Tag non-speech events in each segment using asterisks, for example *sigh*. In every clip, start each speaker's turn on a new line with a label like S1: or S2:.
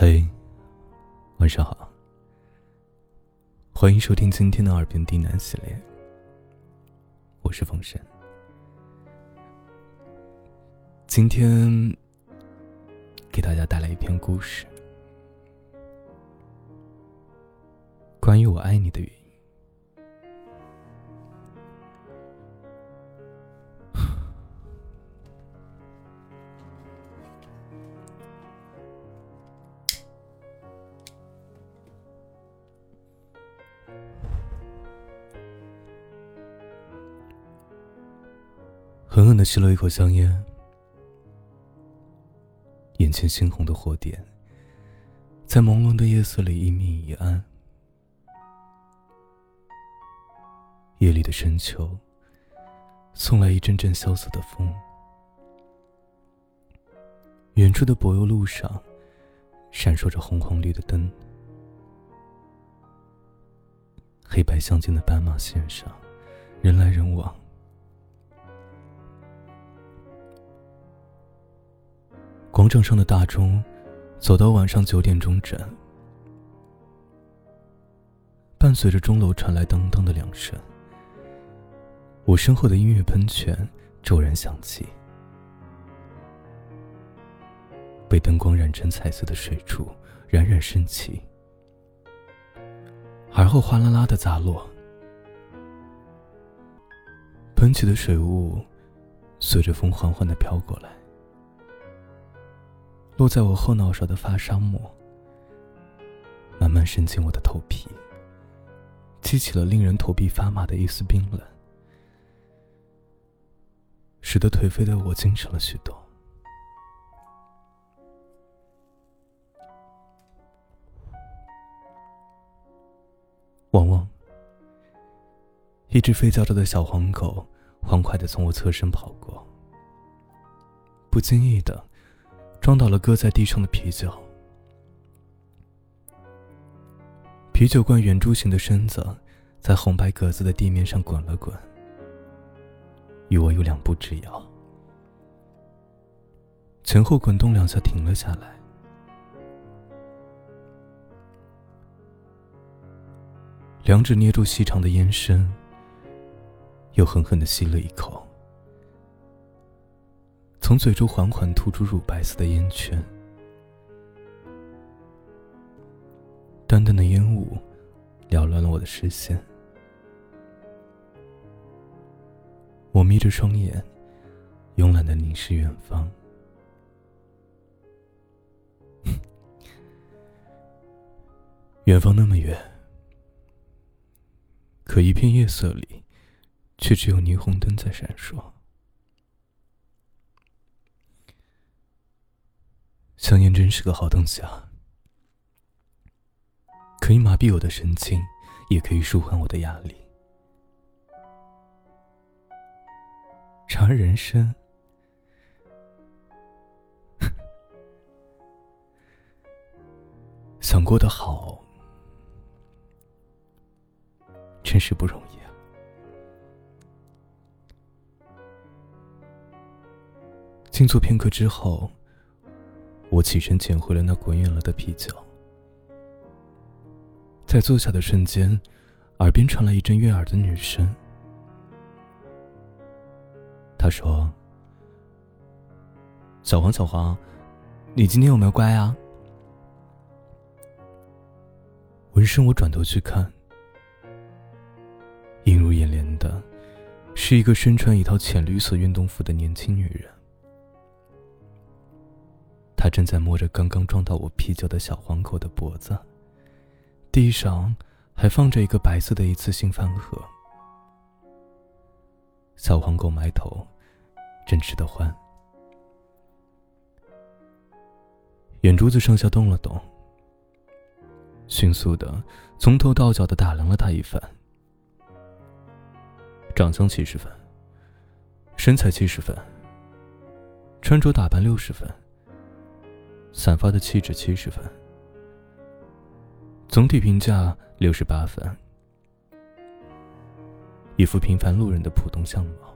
S1: 嘿，晚上好，欢迎收听今天的耳边低喃系列。我是风神，今天给大家带来一篇故事，关于我爱你的原因。狠狠的吸了一口香烟，眼前猩红的火点，在朦胧的夜色里一明一暗。夜里的深秋，送来一阵阵萧瑟的风。远处的柏油路上，闪烁着红黄绿的灯。黑白相间的斑马线上，人来人往。正上的大钟，走到晚上九点钟整，伴随着钟楼传来当当的两声，我身后的音乐喷泉骤然响起，被灯光染成彩色的水柱冉冉升起，而后哗啦啦的砸落，喷起的水雾随着风缓缓的飘过来。落在我后脑勺的发梢膜，慢慢渗进我的头皮，激起了令人头皮发麻的一丝冰冷，使得颓废的我精神了许多。汪汪！一只吠叫着的小黄狗欢快的从我侧身跑过，不经意的。撞倒了搁在地上的啤酒，啤酒罐圆柱形的身子在红白格子的地面上滚了滚，与我有两步之遥，前后滚动两下停了下来，两指捏住细长的烟身，又狠狠的吸了一口。从嘴中缓缓吐出乳白色的烟圈，淡淡的烟雾缭乱了我的视线。我眯着双眼，慵懒的凝视远方。*laughs* 远方那么远，可一片夜色里，却只有霓虹灯在闪烁。香烟真是个好东西啊，可以麻痹我的神经，也可以舒缓我的压力。然而人生，*laughs* 想过得好，真是不容易啊。静坐片刻之后。我起身捡回了那滚远了的啤酒，在坐下的瞬间，耳边传来一阵悦耳的女声。她说：“小黄，小黄，你今天有没有乖啊？”闻声，我转头去看，映入眼帘的，是一个身穿一套浅绿色运动服的年轻女人。他正在摸着刚刚撞到我啤酒的小黄狗的脖子，地上还放着一个白色的一次性饭盒。小黄狗埋头，正吃得欢，眼珠子上下动了动，迅速的从头到脚的打量了他一番。长相七十分，身材七十分，穿着打扮六十分。散发的气质七十分总体评价六十八分一副平凡路人的普通相貌。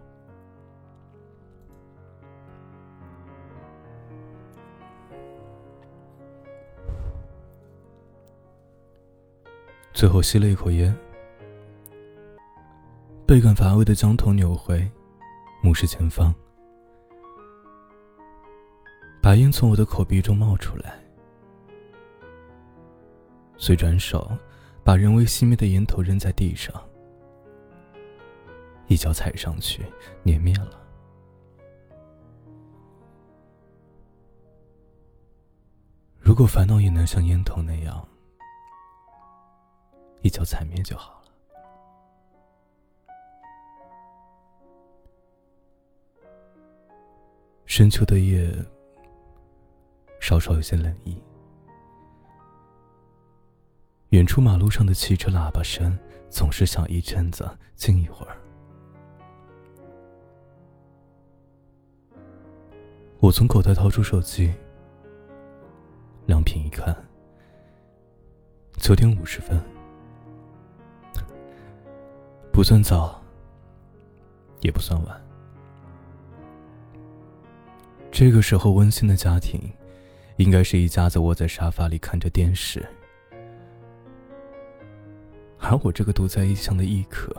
S1: 最后吸了一口烟倍感乏味的将头扭回目视前方。白烟从我的口鼻中冒出来，遂转手把人为熄灭的烟头扔在地上，一脚踩上去，碾灭了。如果烦恼也能像烟头那样一脚踩灭就好了。深秋的夜。稍稍有些冷意。远处马路上的汽车喇叭声总是响一阵子，静一会儿。我从口袋掏出手机，亮屏一看，九点五十分，不算早，也不算晚。这个时候，温馨的家庭。应该是一家子窝在沙发里看着电视，而我这个独在异乡的异客，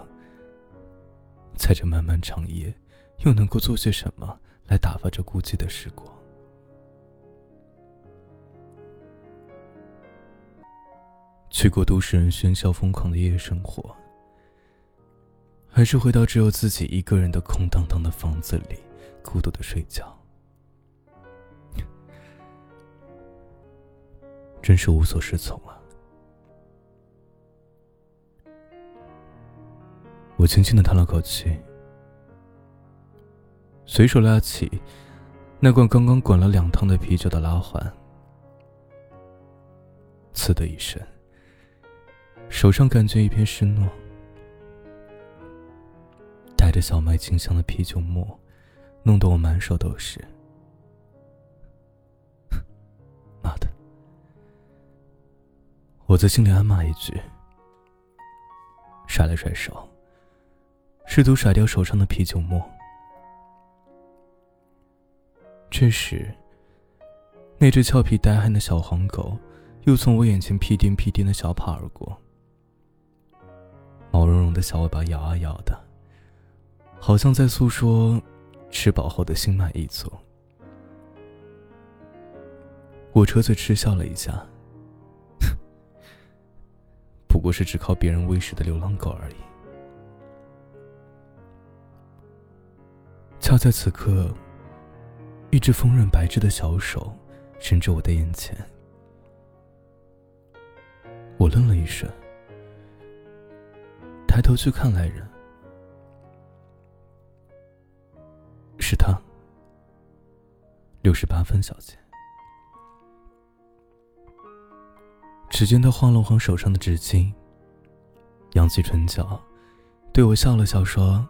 S1: 在这漫漫长夜，又能够做些什么来打发这孤寂的时光？去过都市人喧嚣疯狂的夜生活，还是回到只有自己一个人的空荡荡的房子里，孤独的睡觉？真是无所适从啊！我轻轻的叹了口气，随手拉起那罐刚刚滚了两趟的啤酒的拉环，呲的一声，手上感觉一片湿糯，带着小麦清香的啤酒沫，弄得我满手都是。我在心里暗骂一句，甩了甩手，试图甩掉手上的啤酒沫。这时，那只俏皮呆憨的小黄狗又从我眼前屁颠屁颠的小跑而过，毛茸茸的小尾巴摇啊摇的，好像在诉说吃饱后的心满意足。我扯嘴嗤笑了一下。不过是只靠别人喂食的流浪狗而已。恰在此刻，一只丰润白皙的小手伸至我的眼前，我愣了一瞬，抬头去看来人，是他，六十八分小姐。只见他晃了晃手上的纸巾，扬起唇角，对我笑了笑，说：“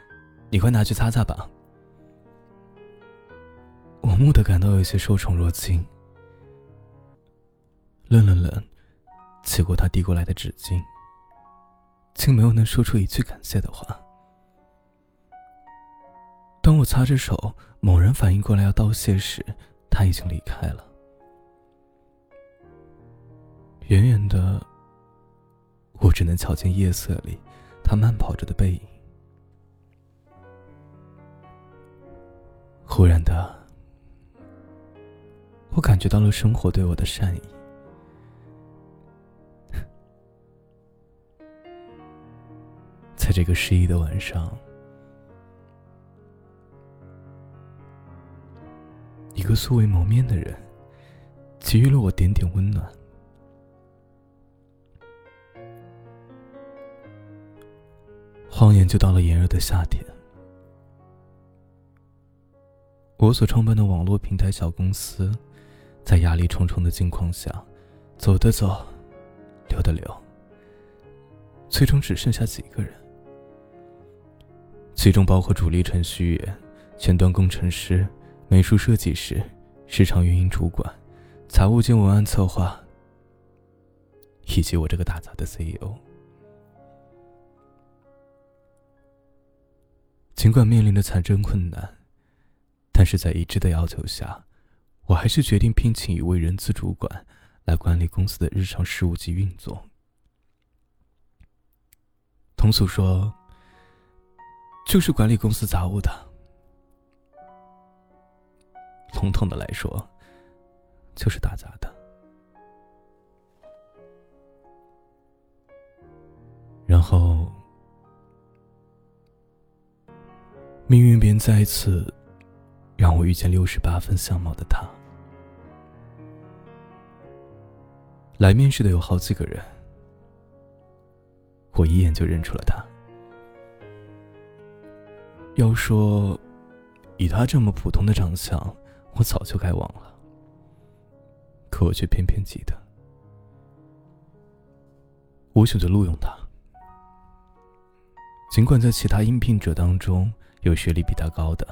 S1: *laughs* 你快拿去擦擦吧。”我蓦地感到有些受宠若惊，愣了愣，接过他递过来的纸巾，竟没有能说出一句感谢的话。当我擦着手，猛然反应过来要道谢时，他已经离开了。远远的，我只能瞧见夜色里他慢跑着的背影。忽然的，我感觉到了生活对我的善意。在这个失意的晚上，一个素未谋面的人，给予了我点点温暖。晃眼就到了炎热的夏天，我所创办的网络平台小公司，在压力重重的境况下，走的走，留的留，最终只剩下几个人，其中包括主力程序员、前端工程师、美术设计师、市场运营主管、财务兼文案策划，以及我这个打杂的 CEO。尽管面临的财政困难，但是在一致的要求下，我还是决定聘请一位人资主管来管理公司的日常事务及运作，通俗说，就是管理公司杂物的。笼统的来说，就是打杂的。然后，命运便再一次让我遇见六十八分相貌的他。来面试的有好几个人，我一眼就认出了他。要说以他这么普通的长相，我早就该忘了，可我却偏偏记得。我选择录用他，尽管在其他应聘者当中有学历比他高的，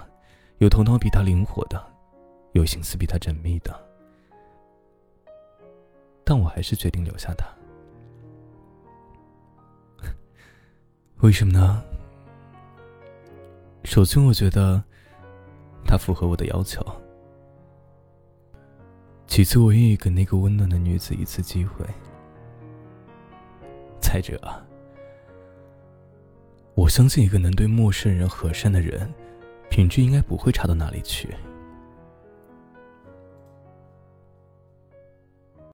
S1: 有头脑比他灵活的，有心思比他缜密的。但我还是决定留下他。*laughs* 为什么呢？首先，我觉得他符合我的要求；其次，我愿意给那个温暖的女子一次机会；再者，我相信一个能对陌生人和善的人，品质应该不会差到哪里去。